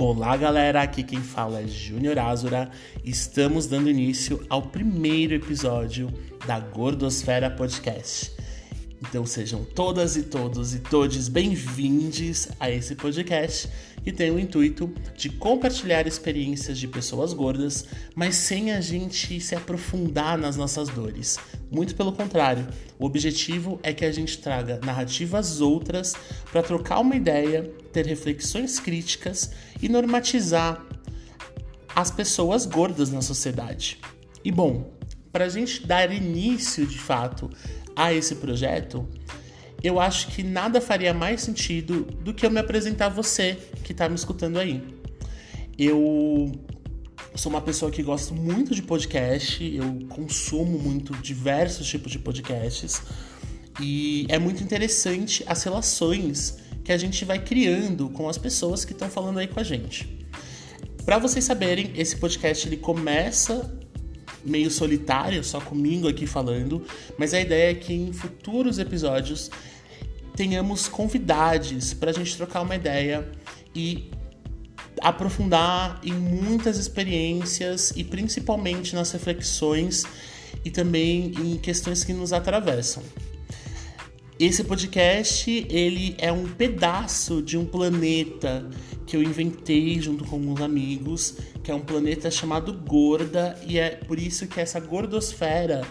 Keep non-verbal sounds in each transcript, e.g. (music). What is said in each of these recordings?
Olá, galera. Aqui quem fala é Júnior Azura. Estamos dando início ao primeiro episódio da Gordosfera Podcast. Então sejam todas e todos e todes bem-vindos a esse podcast que tem o intuito de compartilhar experiências de pessoas gordas, mas sem a gente se aprofundar nas nossas dores. Muito pelo contrário, o objetivo é que a gente traga narrativas outras para trocar uma ideia, ter reflexões críticas e normatizar as pessoas gordas na sociedade. E bom, para a gente dar início de fato a esse projeto, eu acho que nada faria mais sentido do que eu me apresentar a você que está me escutando aí. Eu sou uma pessoa que gosto muito de podcast, eu consumo muito diversos tipos de podcasts e é muito interessante as relações que a gente vai criando com as pessoas que estão falando aí com a gente. Para vocês saberem, esse podcast ele começa meio solitária, só comigo aqui falando, mas a ideia é que em futuros episódios tenhamos convidados para a gente trocar uma ideia e aprofundar em muitas experiências e principalmente nas reflexões e também em questões que nos atravessam. Esse podcast, ele é um pedaço de um planeta que eu inventei junto com alguns amigos, que é um planeta chamado Gorda, e é por isso que essa gordosfera,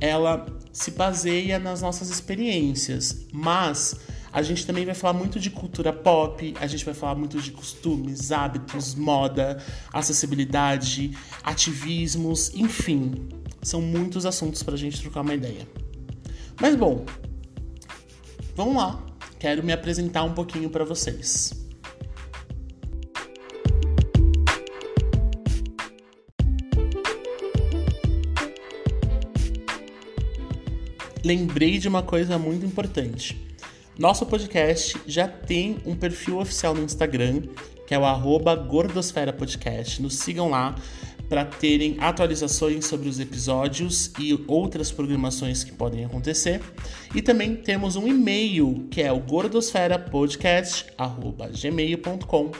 ela se baseia nas nossas experiências, mas a gente também vai falar muito de cultura pop, a gente vai falar muito de costumes, hábitos, moda, acessibilidade, ativismos, enfim, são muitos assuntos para a gente trocar uma ideia. Mas bom, Vamos lá, quero me apresentar um pouquinho para vocês. Lembrei de uma coisa muito importante. Nosso podcast já tem um perfil oficial no Instagram, que é o arroba Gordosfera Podcast. Nos sigam lá para terem atualizações sobre os episódios e outras programações que podem acontecer. E também temos um e-mail que é o gordosferapodcast@gmail.com,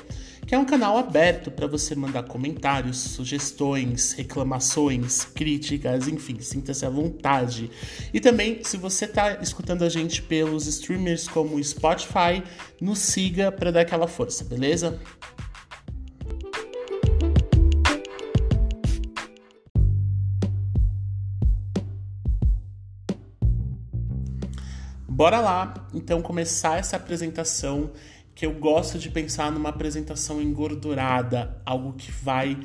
que é um canal aberto para você mandar comentários, sugestões, reclamações, críticas, enfim, sinta-se à vontade. E também, se você está escutando a gente pelos streamers como Spotify, nos siga para dar aquela força, beleza? Bora lá, então, começar essa apresentação que eu gosto de pensar numa apresentação engordurada, algo que vai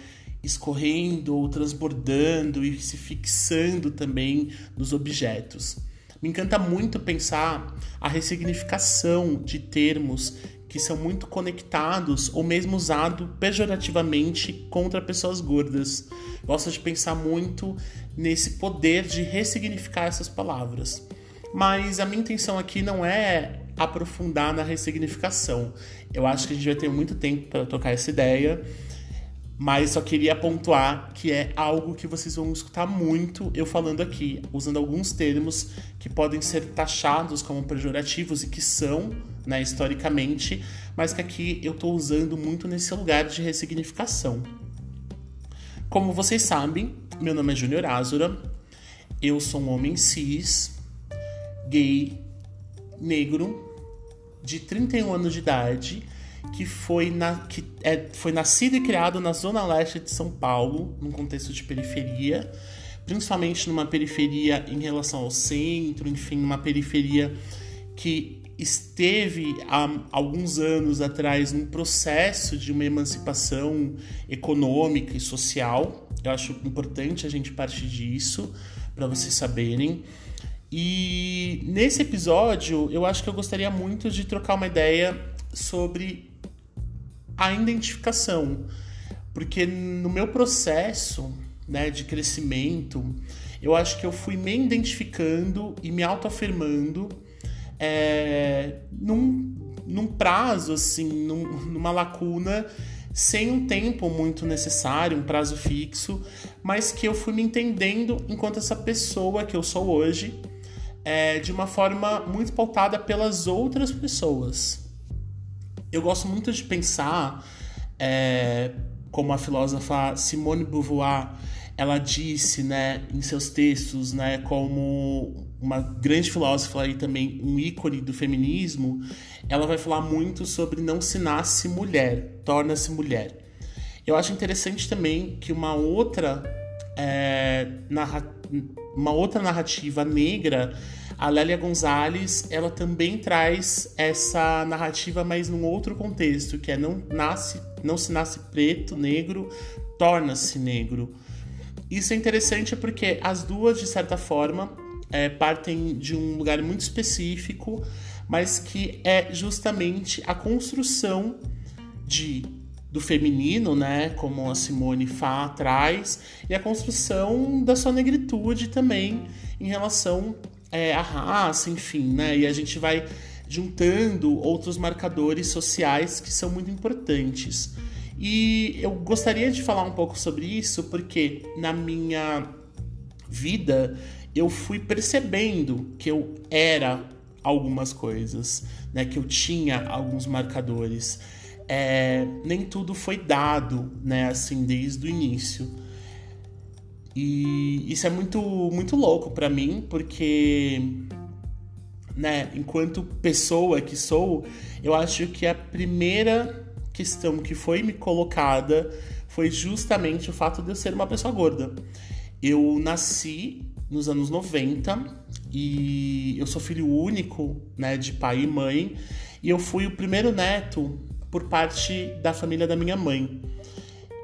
escorrendo ou transbordando e se fixando também nos objetos. Me encanta muito pensar a ressignificação de termos que são muito conectados ou mesmo usados pejorativamente contra pessoas gordas. Gosto de pensar muito nesse poder de ressignificar essas palavras. Mas a minha intenção aqui não é aprofundar na ressignificação. Eu acho que a gente vai ter muito tempo para tocar essa ideia, mas só queria pontuar que é algo que vocês vão escutar muito eu falando aqui, usando alguns termos que podem ser taxados como pejorativos e que são, né, historicamente, mas que aqui eu estou usando muito nesse lugar de ressignificação. Como vocês sabem, meu nome é Júnior Azura, eu sou um homem cis, gay, negro, de 31 anos de idade, que foi, na, que é, foi nascido e criado na zona leste de São Paulo, num contexto de periferia, principalmente numa periferia em relação ao centro, enfim, uma periferia que esteve há alguns anos atrás num processo de uma emancipação econômica e social. Eu acho importante a gente partir disso para vocês saberem. E nesse episódio, eu acho que eu gostaria muito de trocar uma ideia sobre a identificação, porque no meu processo né, de crescimento, eu acho que eu fui me identificando e me autoafirmando é, num, num prazo, assim, num, numa lacuna, sem um tempo muito necessário, um prazo fixo, mas que eu fui me entendendo enquanto essa pessoa que eu sou hoje é, de uma forma muito pautada pelas outras pessoas. Eu gosto muito de pensar é, como a filósofa Simone Beauvoir ela disse, né, em seus textos, né, como uma grande filósofa e também um ícone do feminismo, ela vai falar muito sobre não se nasce mulher, torna-se mulher. Eu acho interessante também que uma outra é, narra uma outra narrativa negra, a Lélia Gonzalez, ela também traz essa narrativa, mas num outro contexto, que é não nasce, não se nasce preto, negro, torna-se negro. Isso é interessante porque as duas, de certa forma, é, partem de um lugar muito específico, mas que é justamente a construção de do feminino, né, como a Simone Fá traz, e a construção da sua negritude também em relação é, à raça, enfim, né, e a gente vai juntando outros marcadores sociais que são muito importantes. E eu gostaria de falar um pouco sobre isso porque na minha vida eu fui percebendo que eu era algumas coisas, né? Que eu tinha alguns marcadores. É, nem tudo foi dado, né? Assim, desde o início. E isso é muito, muito louco para mim, porque, né? Enquanto pessoa que sou, eu acho que a primeira questão que foi me colocada foi justamente o fato de eu ser uma pessoa gorda. Eu nasci nos anos 90 e eu sou filho único, né, de pai e mãe, e eu fui o primeiro neto por parte da família da minha mãe.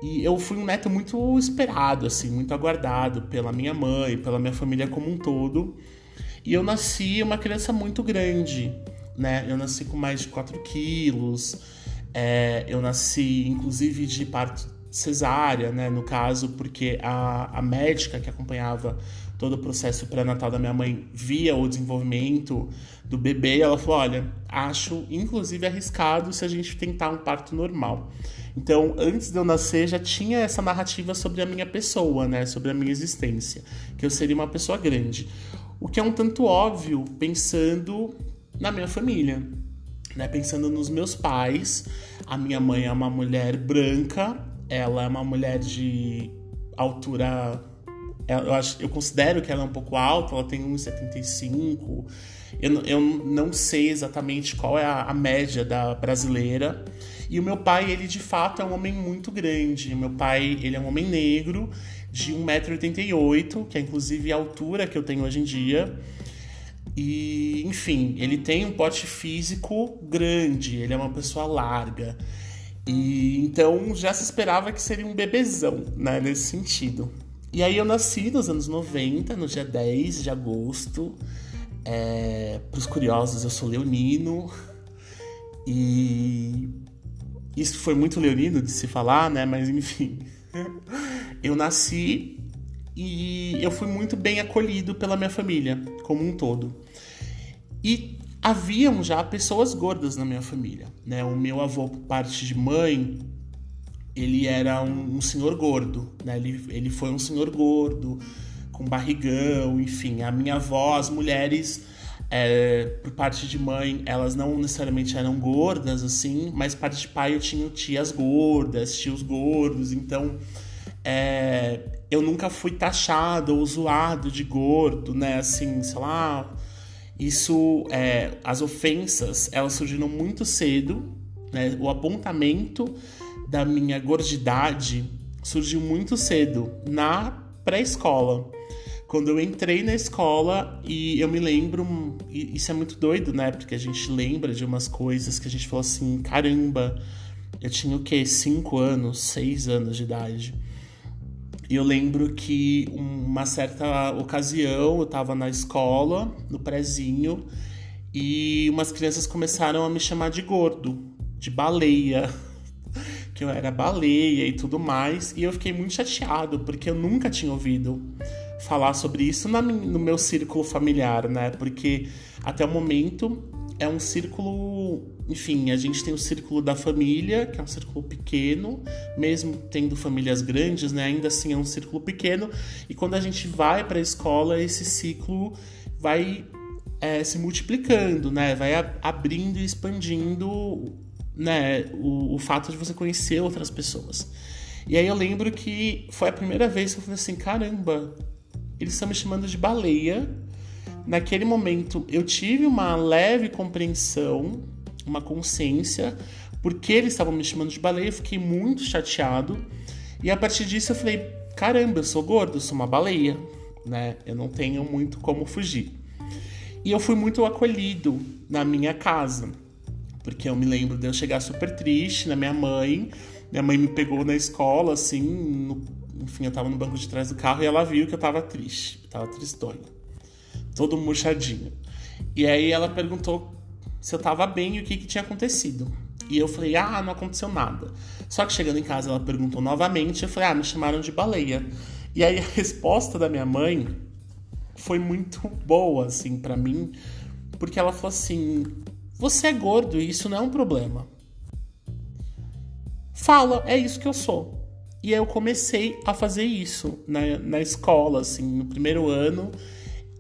E eu fui um neto muito esperado, assim, muito aguardado pela minha mãe, pela minha família como um todo. E eu nasci uma criança muito grande, né? Eu nasci com mais de 4 quilos, é, eu nasci, inclusive, de parto cesárea, né? No caso, porque a, a médica que acompanhava todo o processo pré-natal da minha mãe via o desenvolvimento do bebê, ela falou: olha, acho inclusive arriscado se a gente tentar um parto normal. Então, antes de eu nascer, já tinha essa narrativa sobre a minha pessoa, né? Sobre a minha existência, que eu seria uma pessoa grande. O que é um tanto óbvio pensando na minha família, né? Pensando nos meus pais, a minha mãe é uma mulher branca, ela é uma mulher de altura. Eu, acho, eu considero que ela é um pouco alta, ela tem 1,75. Eu, eu não sei exatamente qual é a, a média da brasileira. E o meu pai, ele de fato é um homem muito grande. Meu pai, ele é um homem negro, de 1,88m, que é inclusive a altura que eu tenho hoje em dia. E, enfim, ele tem um pote físico grande, ele é uma pessoa larga. E então já se esperava que seria um bebezão, né, nesse sentido. E aí eu nasci nos anos 90, no dia 10 de agosto. É, Para os curiosos, eu sou leonino. E isso foi muito leonino de se falar, né? Mas enfim. eu nasci e eu fui muito bem acolhido pela minha família, como um todo. E haviam já pessoas gordas na minha família, né? O meu avô, por parte de mãe, ele era um, um senhor gordo, né? Ele, ele foi um senhor gordo, com barrigão, enfim. A minha avó, as mulheres, é, por parte de mãe, elas não necessariamente eram gordas, assim, mas parte de pai eu tinha tias gordas, tios gordos, então é, eu nunca fui taxado ou zoado de gordo, né? Assim, sei lá. Isso, é, as ofensas, elas surgiram muito cedo, né? O apontamento da minha gordidade surgiu muito cedo, na pré-escola. Quando eu entrei na escola e eu me lembro, isso é muito doido, né? Porque a gente lembra de umas coisas que a gente falou assim, caramba, eu tinha o quê? Cinco anos, seis anos de idade. E eu lembro que uma certa ocasião eu tava na escola, no prezinho, e umas crianças começaram a me chamar de gordo, de baleia, (laughs) que eu era baleia e tudo mais, e eu fiquei muito chateado porque eu nunca tinha ouvido falar sobre isso no meu círculo familiar, né? Porque até o momento é um círculo, enfim, a gente tem o círculo da família, que é um círculo pequeno, mesmo tendo famílias grandes, né, ainda assim é um círculo pequeno, e quando a gente vai para a escola, esse ciclo vai é, se multiplicando, né, vai abrindo e expandindo né, o, o fato de você conhecer outras pessoas. E aí eu lembro que foi a primeira vez que eu falei assim, caramba, eles estão me chamando de baleia. Naquele momento eu tive uma leve compreensão, uma consciência, porque eles estavam me chamando de baleia, eu fiquei muito chateado. E a partir disso eu falei, caramba, eu sou gordo, eu sou uma baleia, né? Eu não tenho muito como fugir. E eu fui muito acolhido na minha casa, porque eu me lembro de eu chegar super triste na minha mãe. Minha mãe me pegou na escola, assim, no, enfim, eu tava no banco de trás do carro e ela viu que eu tava triste, eu tava tristonho, todo murchadinho. E aí ela perguntou se eu tava bem e o que, que tinha acontecido. E eu falei, ah, não aconteceu nada. Só que chegando em casa ela perguntou novamente, eu falei, ah, me chamaram de baleia. E aí a resposta da minha mãe foi muito boa, assim, para mim, porque ela falou assim: você é gordo e isso não é um problema. Fala, é isso que eu sou. E aí eu comecei a fazer isso na, na escola, assim, no primeiro ano.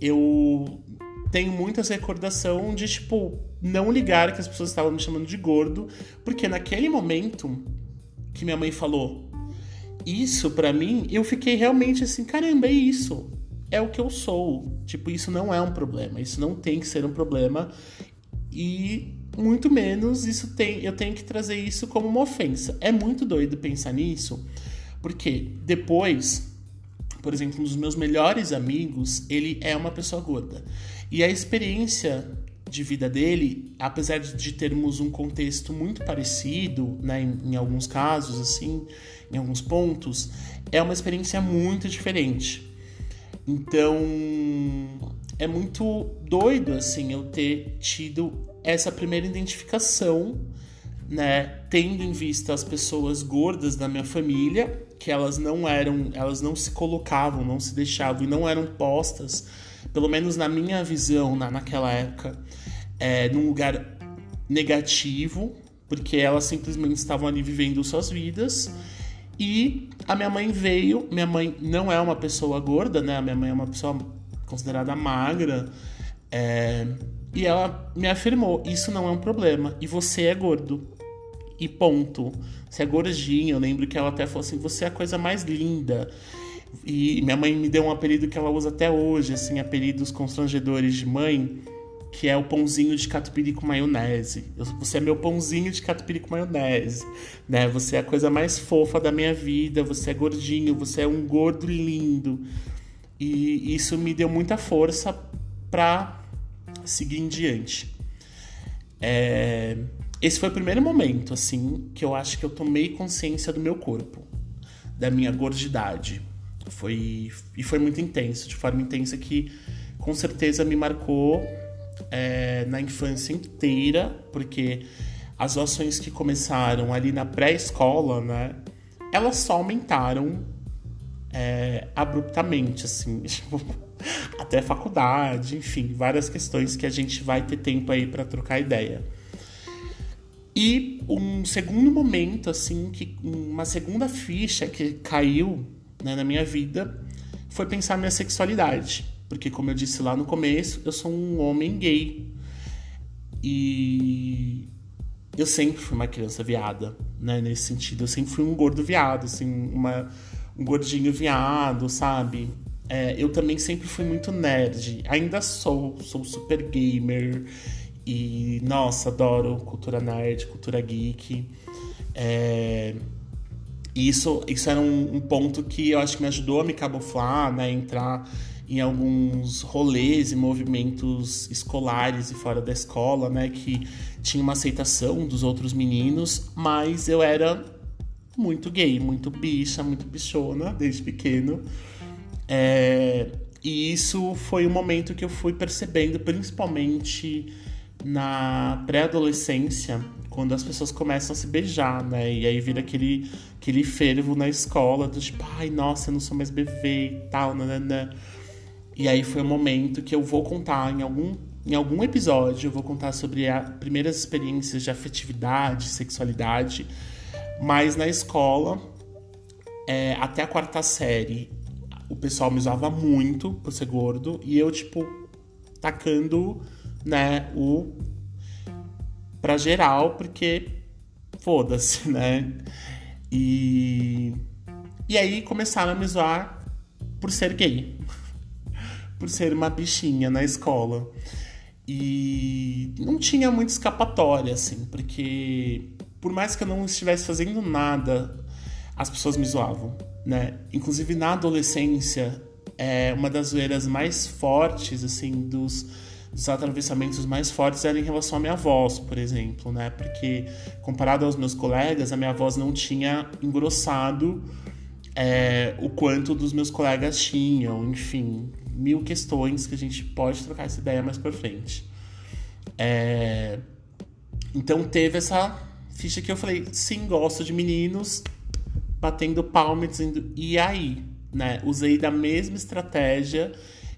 Eu tenho muitas recordação de, tipo, não ligar que as pessoas estavam me chamando de gordo, porque naquele momento que minha mãe falou isso para mim, eu fiquei realmente assim, caramba, é isso. É o que eu sou. Tipo, isso não é um problema. Isso não tem que ser um problema. E muito menos isso tem, eu tenho que trazer isso como uma ofensa. É muito doido pensar nisso, porque depois, por exemplo, um dos meus melhores amigos, ele é uma pessoa gorda. E a experiência de vida dele, apesar de termos um contexto muito parecido, né, em, em, alguns casos, assim, em alguns pontos, é uma experiência muito diferente. Então, é muito doido, assim, eu ter tido essa primeira identificação, né, tendo em vista as pessoas gordas da minha família, que elas não eram, elas não se colocavam, não se deixavam e não eram postas pelo menos na minha visão, na, naquela época, é, num lugar negativo, porque elas simplesmente estavam ali vivendo suas vidas. E a minha mãe veio, minha mãe não é uma pessoa gorda, né? A minha mãe é uma pessoa considerada magra. É, e ela me afirmou: Isso não é um problema, e você é gordo. E ponto. Você é gordinho. Eu lembro que ela até falou assim: Você é a coisa mais linda. E minha mãe me deu um apelido que ela usa até hoje, assim, apelidos constrangedores de mãe, que é o pãozinho de catupiry com maionese. Você é meu pãozinho de catupiry com maionese, né? Você é a coisa mais fofa da minha vida, você é gordinho, você é um gordo lindo. E isso me deu muita força para seguir em diante. É... Esse foi o primeiro momento, assim, que eu acho que eu tomei consciência do meu corpo, da minha gordidade. Foi, e foi muito intenso, de forma intensa que com certeza me marcou é, na infância inteira, porque as ações que começaram ali na pré-escola, né, elas só aumentaram é, abruptamente, assim, (laughs) tipo, até faculdade, enfim, várias questões que a gente vai ter tempo aí para trocar ideia. E um segundo momento, assim, que uma segunda ficha que caiu né, na minha vida foi pensar minha sexualidade. Porque, como eu disse lá no começo, eu sou um homem gay. E eu sempre fui uma criança viada, né? Nesse sentido. Eu sempre fui um gordo viado, assim, uma, um gordinho viado, sabe? É, eu também sempre fui muito nerd. Ainda sou, sou super gamer. E, nossa, adoro cultura nerd, cultura geek. É, isso, isso era um, um, ponto que eu acho que me ajudou a me camuflar, né? Entrar em alguns rolês e movimentos escolares e fora da escola, né? Que tinha uma aceitação dos outros meninos, mas eu era muito gay, muito bicha, muito bichona desde pequeno. É, e isso foi um momento que eu fui percebendo, principalmente na pré-adolescência, quando as pessoas começam a se beijar, né? E aí vira aquele, aquele fervo na escola do tipo, ai, nossa, eu não sou mais bebê e tal, nananã. E aí foi o um momento que eu vou contar em algum, em algum episódio, eu vou contar sobre as primeiras experiências de afetividade, sexualidade. Mas na escola, é, até a quarta série, o pessoal me usava muito por ser gordo. E eu, tipo, tacando, né, o pra geral, porque foda-se, (laughs) né? E, e aí começaram a me zoar por ser gay, (laughs) por ser uma bichinha na escola. E não tinha muita escapatória, assim, porque por mais que eu não estivesse fazendo nada, as pessoas me zoavam, né? Inclusive na adolescência, é uma das zoeiras mais fortes, assim, dos, dos atravessamentos mais fortes era em relação à minha voz, por exemplo, né? Porque comparado aos meus colegas, a minha voz não tinha engrossado é, o quanto dos meus colegas tinham, enfim, mil questões que a gente pode trocar essa ideia mais pra frente. É... Então teve essa ficha que eu falei, sim, gosto de meninos, batendo palma dizendo, e aí? Né? Usei da mesma estratégia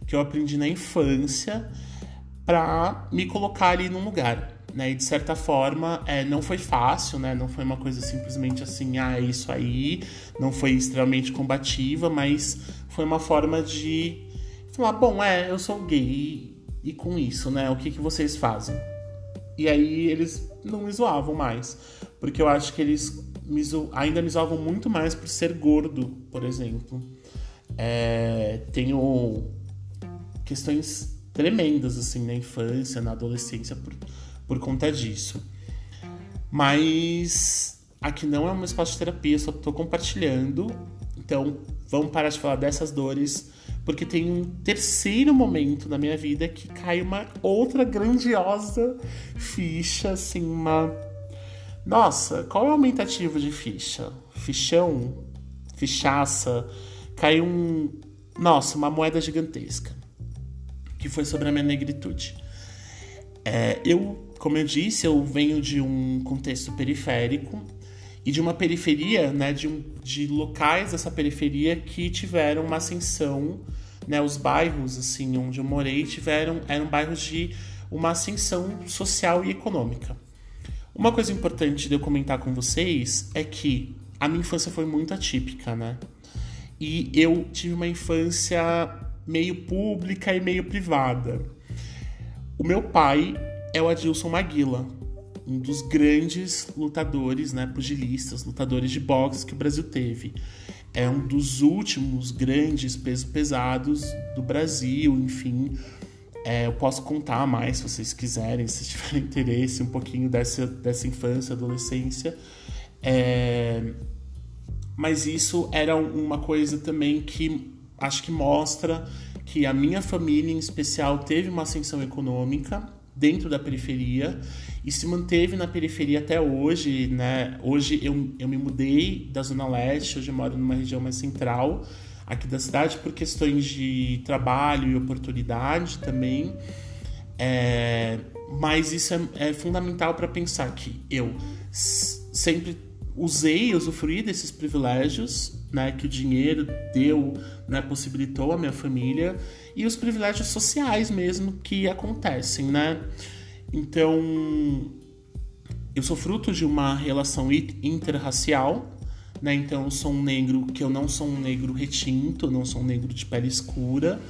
que eu aprendi na infância para me colocar ali num lugar. Né? E de certa forma, é, não foi fácil, né? Não foi uma coisa simplesmente assim, ah, é isso aí. Não foi extremamente combativa, mas foi uma forma de falar, bom, é, eu sou gay e com isso, né? O que, que vocês fazem? E aí eles não me zoavam mais. Porque eu acho que eles me zo... ainda me zoavam muito mais por ser gordo, por exemplo. É... Tenho questões tremendas, assim, na infância, na adolescência, por, por conta disso. Mas aqui não é um espaço de terapia, só tô compartilhando. Então, vamos parar de falar dessas dores porque tem um terceiro momento na minha vida que cai uma outra grandiosa ficha, assim, uma. Nossa, qual é o aumentativo de ficha? Fichão? Fichaça? Caiu um. Nossa, uma moeda gigantesca. Que foi sobre a minha negritude. É, eu, como eu disse, eu venho de um contexto periférico e de uma periferia, né, de, um, de locais dessa periferia que tiveram uma ascensão, né, os bairros assim onde eu morei tiveram eram bairros de uma ascensão social e econômica. Uma coisa importante de eu comentar com vocês é que a minha infância foi muito atípica, né? E eu tive uma infância meio pública e meio privada. O meu pai é o Adilson Maguila, um dos grandes lutadores, né, pugilistas, lutadores de boxe que o Brasil teve. É um dos últimos grandes pesos pesados do Brasil, enfim. É, eu posso contar mais se vocês quiserem, se tiverem (laughs) interesse, um pouquinho dessa, dessa infância, adolescência. É, mas isso era uma coisa também que acho que mostra que a minha família, em especial, teve uma ascensão econômica dentro da periferia e se manteve na periferia até hoje, né? Hoje eu, eu me mudei da Zona Leste, hoje eu moro numa região mais central aqui da cidade por questões de trabalho e oportunidade também. É, mas isso é, é fundamental para pensar que eu sempre usei, usufruí desses privilégios, né, que o dinheiro deu, né, possibilitou a minha família e os privilégios sociais mesmo que acontecem, né? Então, eu sou fruto de uma relação interracial, né? Então, eu sou um negro que eu não sou um negro retinto, não sou um negro de pele escura,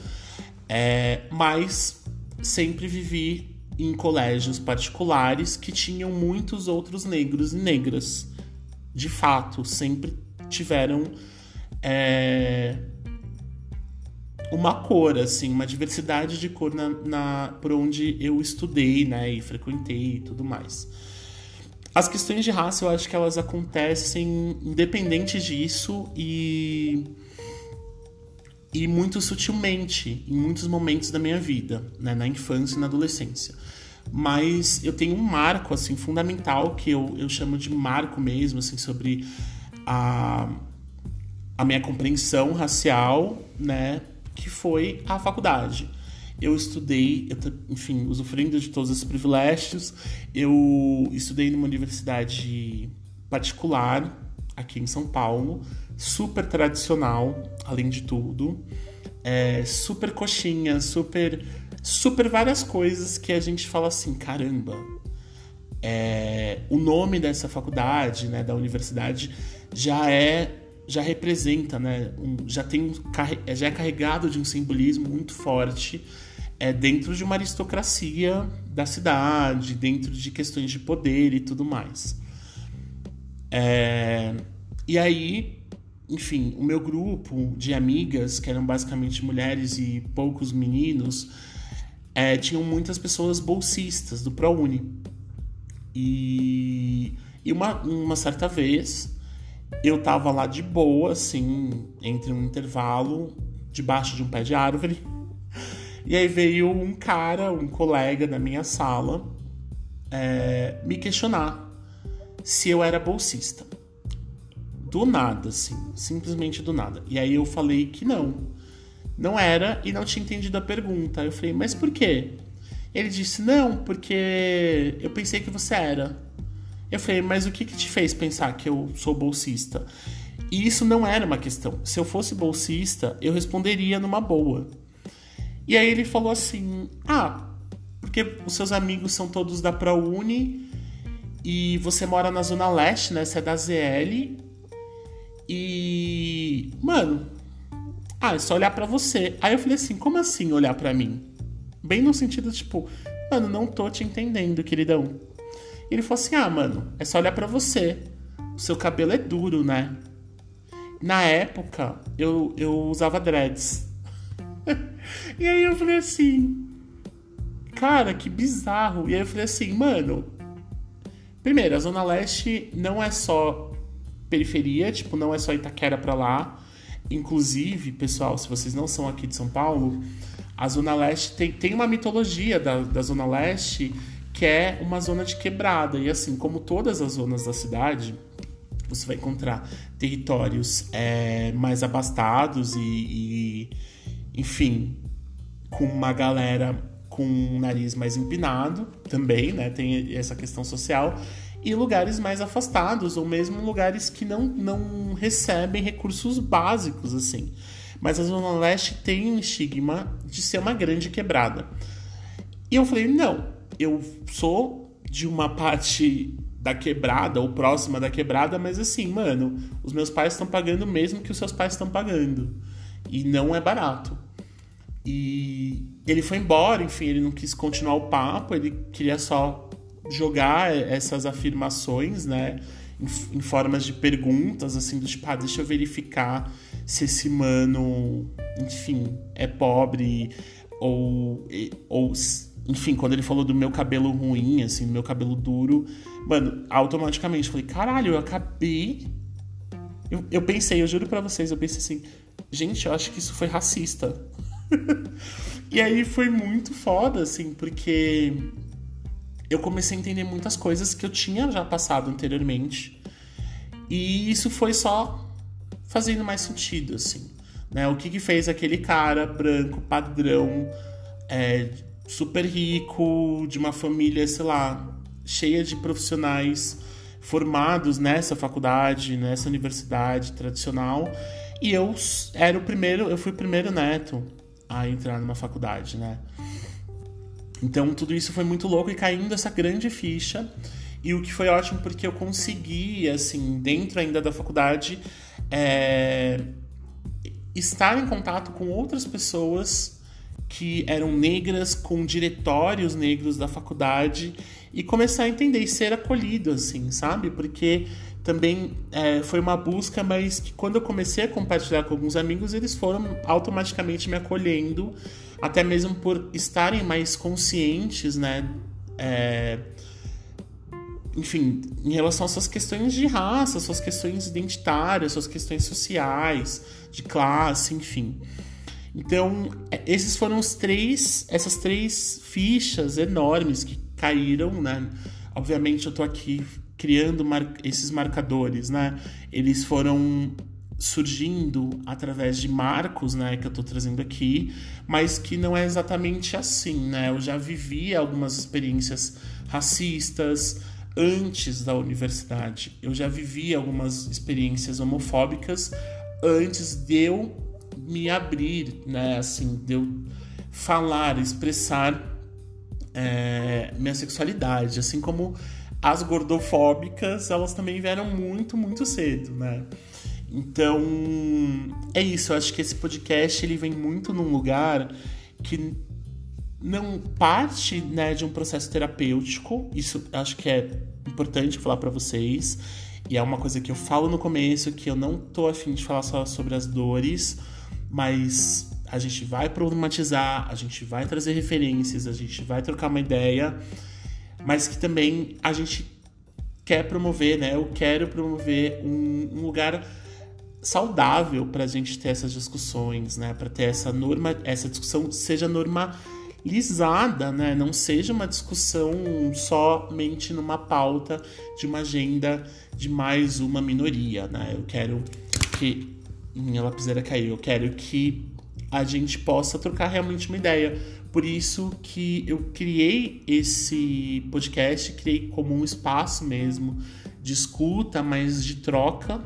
é, mas sempre vivi em colégios particulares que tinham muitos outros negros e negras. De fato, sempre tiveram é, uma cor, assim, uma diversidade de cor na, na, por onde eu estudei, né, e frequentei e tudo mais. As questões de raça, eu acho que elas acontecem independente disso e e muito sutilmente em muitos momentos da minha vida, né, na infância e na adolescência. Mas eu tenho um marco assim fundamental que eu, eu chamo de marco mesmo, assim, sobre a, a minha compreensão racial, né, que foi a faculdade. Eu estudei, eu, enfim, usufruindo de todos esses privilégios, eu estudei numa universidade particular aqui em São Paulo, super tradicional, além de tudo, é, super coxinha, super, super várias coisas que a gente fala assim, caramba. É, o nome dessa faculdade, né, da universidade, já é já representa, né, um, já tem já é carregado de um simbolismo muito forte é, dentro de uma aristocracia da cidade, dentro de questões de poder e tudo mais. É, e aí, enfim, o meu grupo de amigas, que eram basicamente mulheres e poucos meninos, é, tinham muitas pessoas bolsistas do ProUni. E, e uma, uma certa vez eu tava lá de boa, assim, entre um intervalo, debaixo de um pé de árvore. E aí veio um cara, um colega da minha sala, é, me questionar se eu era bolsista. Do nada, assim, simplesmente do nada. E aí eu falei que não. Não era e não tinha entendido a pergunta. Eu falei, mas por quê? Ele disse, não, porque eu pensei que você era. Eu falei, mas o que, que te fez pensar que eu sou bolsista? E isso não era uma questão. Se eu fosse bolsista, eu responderia numa boa. E aí ele falou assim: Ah, porque os seus amigos são todos da ProUni e você mora na Zona Leste, né? Você é da ZL. E. Mano, ah, é só olhar para você. Aí eu falei assim: Como assim olhar para mim? Bem no sentido tipo, mano, não tô te entendendo, queridão. E ele falou assim: Ah, mano, é só olhar para você. O seu cabelo é duro, né? Na época, eu, eu usava dreads. (laughs) e aí eu falei assim: Cara, que bizarro. E aí eu falei assim, mano. Primeiro, a Zona Leste não é só periferia, tipo, não é só Itaquera pra lá. Inclusive, pessoal, se vocês não são aqui de São Paulo, a Zona Leste tem, tem uma mitologia da, da Zona Leste que é uma zona de quebrada. E assim, como todas as zonas da cidade, você vai encontrar territórios é, mais abastados e, e, enfim, com uma galera com um nariz mais empinado também, né? Tem essa questão social. E lugares mais afastados, ou mesmo lugares que não, não recebem recursos básicos, assim. Mas a Zona Leste tem um estigma de ser uma grande quebrada. E eu falei, não, eu sou de uma parte da quebrada ou próxima da quebrada, mas assim, mano, os meus pais estão pagando mesmo que os seus pais estão pagando. E não é barato. E ele foi embora, enfim, ele não quis continuar o papo, ele queria só jogar essas afirmações, né? Em, em formas de perguntas, assim, do tipo, ah, deixa eu verificar se esse mano, enfim, é pobre ou, ou enfim, quando ele falou do meu cabelo ruim, assim, do meu cabelo duro, mano, automaticamente falei, caralho, eu acabei. Eu, eu pensei, eu juro para vocês, eu pensei assim, gente, eu acho que isso foi racista. (laughs) e aí foi muito foda, assim, porque eu comecei a entender muitas coisas que eu tinha já passado anteriormente. E isso foi só fazendo mais sentido, assim. Né? O que, que fez aquele cara branco, padrão, é, super rico, de uma família, sei lá, cheia de profissionais formados nessa faculdade, nessa universidade tradicional. E eu era o primeiro, eu fui o primeiro neto a entrar numa faculdade, né? Então tudo isso foi muito louco e caindo essa grande ficha. E o que foi ótimo porque eu consegui, assim, dentro ainda da faculdade, é, estar em contato com outras pessoas que eram negras com diretórios negros da faculdade e começar a entender e ser acolhido, assim, sabe? Porque também é, foi uma busca, mas que quando eu comecei a compartilhar com alguns amigos, eles foram automaticamente me acolhendo, até mesmo por estarem mais conscientes, né? É, enfim, em relação às suas questões de raça, suas questões identitárias, suas questões sociais, de classe, enfim. Então, é, esses foram os três, essas três fichas enormes que caíram, né? Obviamente eu tô aqui criando mar esses marcadores, né? Eles foram surgindo através de marcos, né, que eu tô trazendo aqui, mas que não é exatamente assim, né? Eu já vivi algumas experiências racistas antes da universidade. Eu já vivi algumas experiências homofóbicas antes de eu me abrir, né? Assim, de eu falar, expressar é, minha sexualidade, assim como as gordofóbicas, elas também vieram muito, muito cedo, né? Então, é isso. Eu acho que esse podcast ele vem muito num lugar que não parte né, de um processo terapêutico. Isso acho que é importante falar para vocês. E é uma coisa que eu falo no começo, que eu não tô afim de falar só sobre as dores, mas a gente vai problematizar, a gente vai trazer referências, a gente vai trocar uma ideia, mas que também a gente quer promover, né? Eu quero promover um, um lugar saudável para a gente ter essas discussões, né? Para ter essa norma, essa discussão seja normalizada, né? Não seja uma discussão somente numa pauta de uma agenda de mais uma minoria, né? Eu quero que minha lapiseira caiu. Eu quero que a gente possa trocar realmente uma ideia. Por isso que eu criei esse podcast, criei como um espaço mesmo de escuta, mas de troca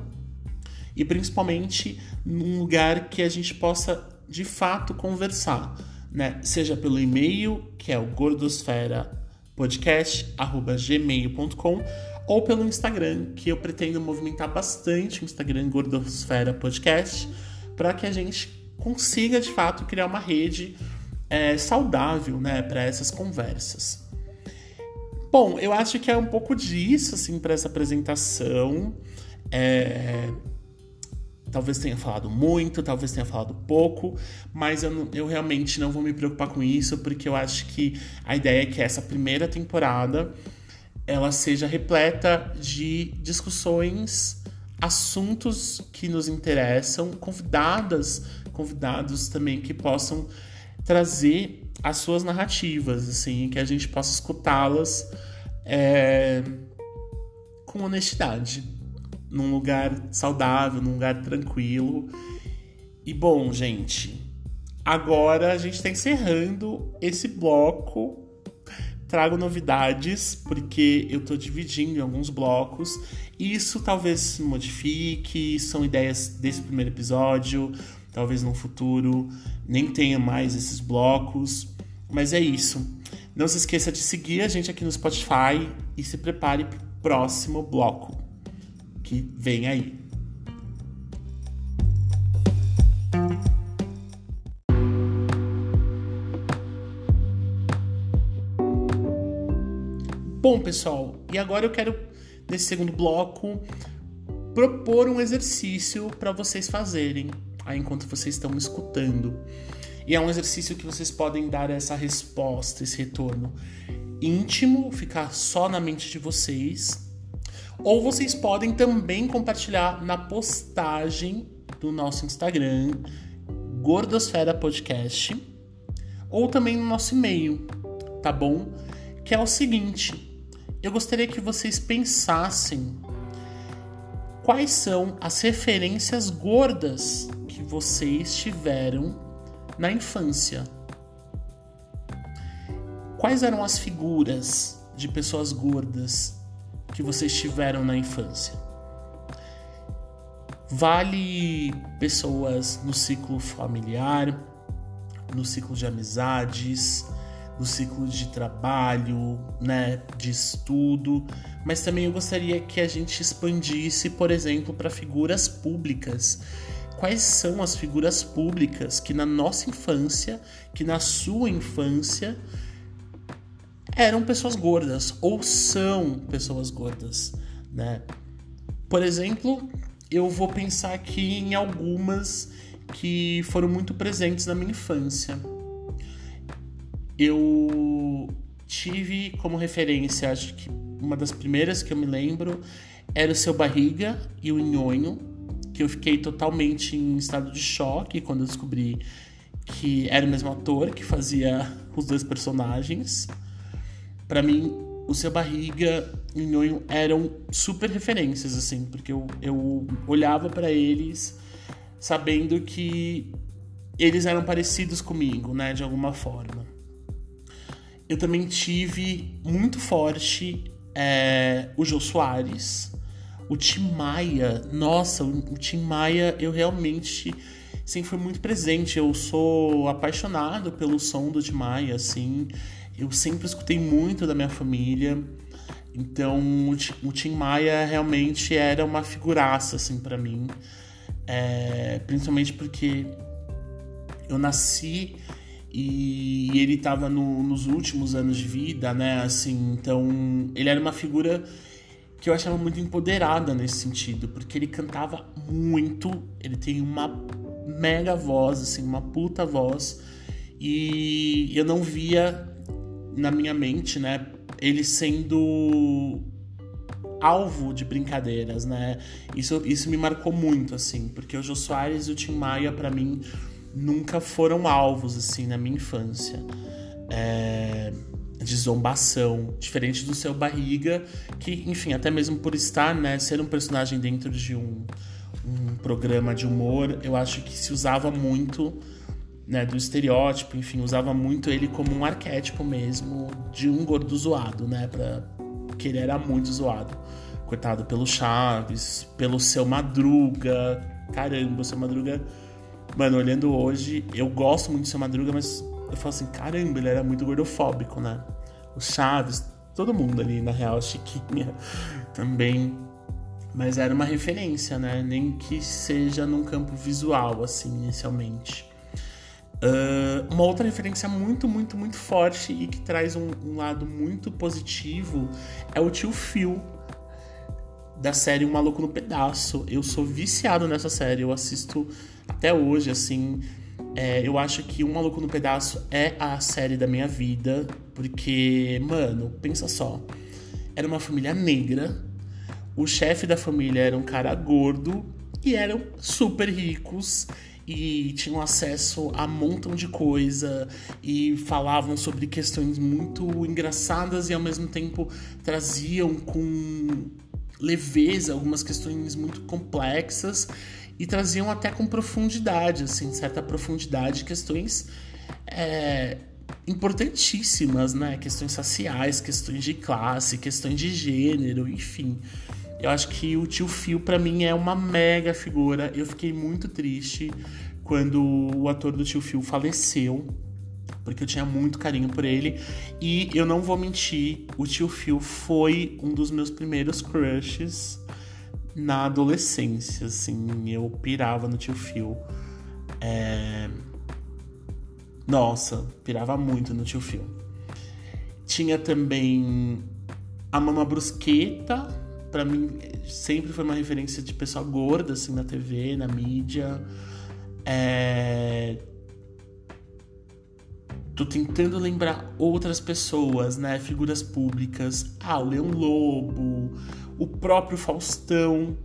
e principalmente num lugar que a gente possa de fato conversar, né? Seja pelo e-mail, que é o gordosferapodcast@gmail.com ou pelo Instagram, que eu pretendo movimentar bastante o Instagram Gordosfera Podcast, para que a gente consiga de fato criar uma rede é, saudável né, para essas conversas. Bom, eu acho que é um pouco disso assim para essa apresentação. É, talvez tenha falado muito, talvez tenha falado pouco, mas eu, eu realmente não vou me preocupar com isso porque eu acho que a ideia é que essa primeira temporada ela seja repleta de discussões, assuntos que nos interessam, convidadas convidados também que possam trazer as suas narrativas, assim, que a gente possa escutá-las é, com honestidade, num lugar saudável, num lugar tranquilo. E bom, gente, agora a gente está encerrando esse bloco. Trago novidades, porque eu estou dividindo em alguns blocos. Isso talvez se modifique, são ideias desse primeiro episódio talvez no futuro nem tenha mais esses blocos, mas é isso. Não se esqueça de seguir a gente aqui no Spotify e se prepare para o próximo bloco que vem aí. Bom, pessoal, e agora eu quero, nesse segundo bloco, propor um exercício para vocês fazerem aí enquanto vocês estão me escutando. E é um exercício que vocês podem dar essa resposta, esse retorno íntimo, ficar só na mente de vocês. Ou vocês podem também compartilhar na postagem do nosso Instagram, Gordosfera Podcast, ou também no nosso e-mail, tá bom? Que é o seguinte: eu gostaria que vocês pensassem quais são as referências gordas que vocês tiveram na infância. Quais eram as figuras de pessoas gordas que vocês tiveram na infância? Vale pessoas no ciclo familiar, no ciclo de amizades, no ciclo de trabalho, né, de estudo, mas também eu gostaria que a gente expandisse, por exemplo, para figuras públicas quais são as figuras públicas que na nossa infância, que na sua infância eram pessoas gordas ou são pessoas gordas, né? Por exemplo, eu vou pensar aqui em algumas que foram muito presentes na minha infância. Eu tive como referência, acho que uma das primeiras que eu me lembro era o seu barriga e o nhonho, que eu fiquei totalmente em estado de choque quando eu descobri que era o mesmo ator que fazia os dois personagens. Para mim, o seu barriga e o Nhonho eram super referências, assim, porque eu, eu olhava para eles sabendo que eles eram parecidos comigo, né, de alguma forma. Eu também tive muito forte é, o Jô Soares, o Tim Maia, nossa, o Tim Maia eu realmente sempre fui muito presente. Eu sou apaixonado pelo som do Tim Maia, assim. Eu sempre escutei muito da minha família. Então, o Tim Maia realmente era uma figuraça, assim, para mim. É, principalmente porque eu nasci e ele estava no, nos últimos anos de vida, né? Assim, então ele era uma figura que eu achava muito empoderada nesse sentido, porque ele cantava muito, ele tem uma mega voz, assim, uma puta voz, e eu não via na minha mente, né, ele sendo alvo de brincadeiras, né? Isso, isso me marcou muito, assim, porque o Jô Soares e o Tim Maia, para mim, nunca foram alvos, assim, na minha infância. É, de zombação, diferente do seu Barriga, que, enfim, até mesmo por estar, né, ser um personagem dentro de um, um programa de humor, eu acho que se usava muito né, do estereótipo, enfim, usava muito ele como um arquétipo mesmo de um gordo zoado, né, pra, que ele era muito zoado. Coitado pelo Chaves, pelo seu Madruga. Caramba, o seu Madruga. Mano, olhando hoje, eu gosto muito do seu Madruga, mas eu falo assim: caramba, ele era muito gordofóbico, né? O Chaves, todo mundo ali, na real, Chiquinha (laughs) também. Mas era uma referência, né? Nem que seja num campo visual, assim, inicialmente. Uh, uma outra referência muito, muito, muito forte e que traz um, um, lado muito positivo é o tio Phil da série Um Maluco no Pedaço. Eu sou viciado nessa série, eu assisto até hoje, assim. É, eu acho que Um Maluco no Pedaço é a série da minha vida, porque, mano, pensa só. Era uma família negra, o chefe da família era um cara gordo e eram super ricos e tinham acesso a um montão de coisa e falavam sobre questões muito engraçadas e ao mesmo tempo traziam com leveza algumas questões muito complexas e traziam até com profundidade, assim, certa profundidade, questões é, importantíssimas, né? Questões sociais, questões de classe, questões de gênero, enfim. Eu acho que o tio Phil, para mim, é uma mega figura. Eu fiquei muito triste quando o ator do tio Phil faleceu, porque eu tinha muito carinho por ele. E eu não vou mentir, o tio Phil foi um dos meus primeiros crushes na adolescência, assim. Eu pirava no tio Phil. É... Nossa, pirava muito no tio Phil. Tinha também a Mama Brusqueta, para mim sempre foi uma referência de pessoa gorda assim na TV, na mídia. É... Tô tentando lembrar outras pessoas, né? Figuras públicas. Ah, Leão Lobo, o próprio Faustão,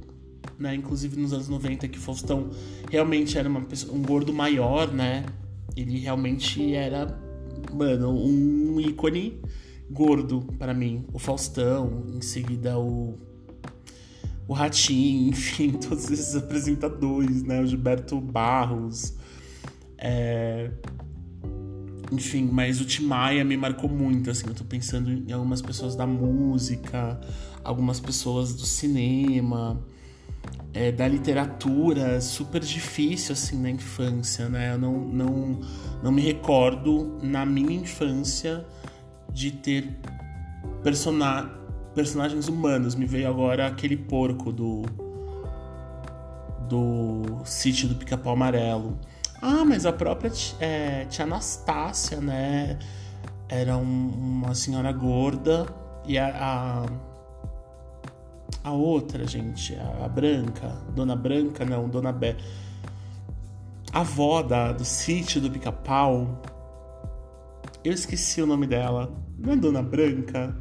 né? Inclusive nos anos 90 que o Faustão realmente era uma pessoa, um gordo maior, né? Ele realmente era, mano, um ícone gordo para mim. O Faustão, em seguida o o Ratinho, (laughs) enfim, todos esses apresentadores, né? O Gilberto Barros. É... Enfim, mas o Tim Maia me marcou muito, assim, eu tô pensando em algumas pessoas da música, algumas pessoas do cinema, é, da literatura, super difícil, assim, na infância, né? Eu não, não, não me recordo, na minha infância, de ter personagens personagens humanos. Me veio agora aquele porco do. do sítio do Pica-Pau Amarelo. Ah, mas a própria é, tia Anastácia, né? Era um, uma senhora gorda. E a, a, a. outra, gente, a, Branca. Dona Branca, não, Dona Bé. A avó da, do sítio do Pica-Pau. Eu esqueci o nome dela. Não é Dona Branca?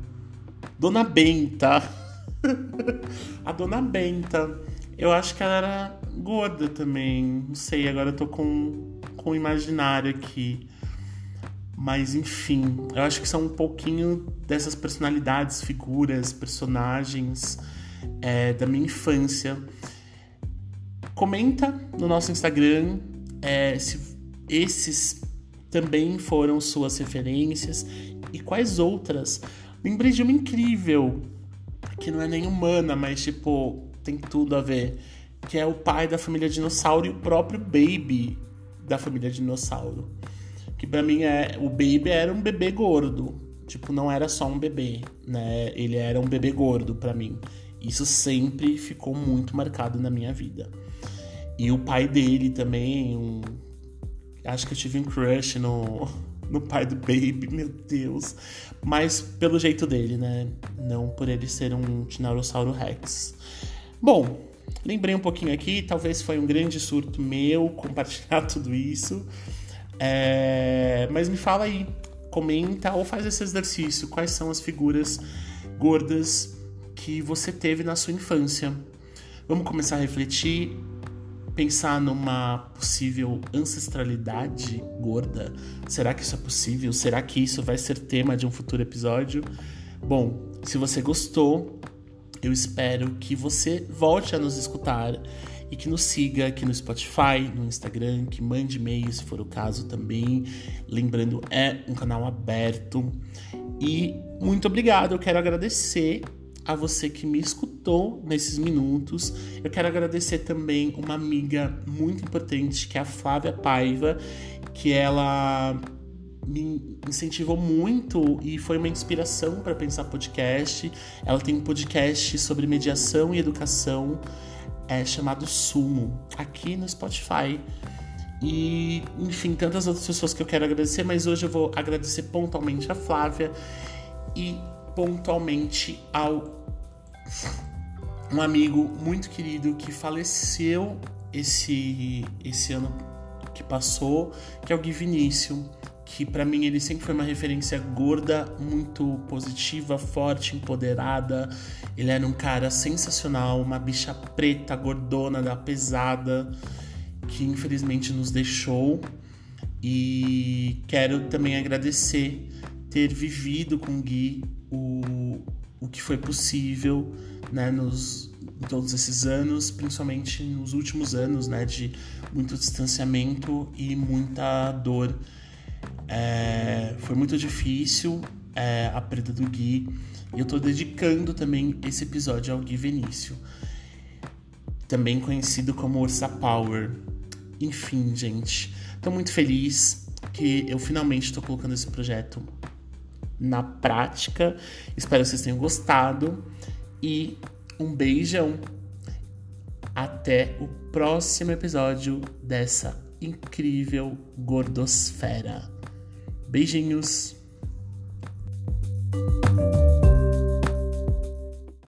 Dona Benta. (laughs) a Dona Benta. Eu acho que ela era gorda também. Não sei, agora eu tô com, com imaginário aqui. Mas enfim, eu acho que são um pouquinho dessas personalidades, figuras, personagens é, da minha infância. Comenta no nosso Instagram é, se esses também foram suas referências e quais outras Lembrei de uma incrível, que não é nem humana, mas tipo, tem tudo a ver. Que é o pai da família dinossauro e o próprio Baby da família dinossauro. Que para mim é. O Baby era um bebê gordo. Tipo, não era só um bebê, né? Ele era um bebê gordo para mim. Isso sempre ficou muito marcado na minha vida. E o pai dele também, um... acho que eu tive um crush no (laughs) no pai do Baby, meu Deus. Mas pelo jeito dele, né? Não por ele ser um Tiranossauro Rex. Bom, lembrei um pouquinho aqui, talvez foi um grande surto meu (laughs) compartilhar tudo isso. É... Mas me fala aí, comenta ou faz esse exercício. Quais são as figuras gordas que você teve na sua infância? Vamos começar a refletir pensar numa possível ancestralidade gorda. Será que isso é possível? Será que isso vai ser tema de um futuro episódio? Bom, se você gostou, eu espero que você volte a nos escutar e que nos siga aqui no Spotify, no Instagram, que mande e-mail se for o caso também. Lembrando, é um canal aberto. E muito obrigado, eu quero agradecer a você que me escutou nesses minutos. Eu quero agradecer também uma amiga muito importante, que é a Flávia Paiva, que ela me incentivou muito e foi uma inspiração para pensar podcast. Ela tem um podcast sobre mediação e educação é, chamado Sumo, aqui no Spotify. E, enfim, tantas outras pessoas que eu quero agradecer, mas hoje eu vou agradecer pontualmente a Flávia e pontualmente ao um amigo muito querido que faleceu esse esse ano que passou, que é o Gui Vinícius, que para mim ele sempre foi uma referência gorda, muito positiva, forte, empoderada. Ele era um cara sensacional, uma bicha preta, gordona, da pesada, que infelizmente nos deixou. E quero também agradecer ter vivido com Gui o, o que foi possível né, nos, todos esses anos, principalmente nos últimos anos né, de muito distanciamento e muita dor. É, foi muito difícil é, a perda do Gui e eu estou dedicando também esse episódio ao Gui Venício, também conhecido como Ursa Power. Enfim, gente, estou muito feliz que eu finalmente estou colocando esse projeto na prática. Espero que vocês tenham gostado e um beijão. Até o próximo episódio dessa incrível gordosfera. Beijinhos.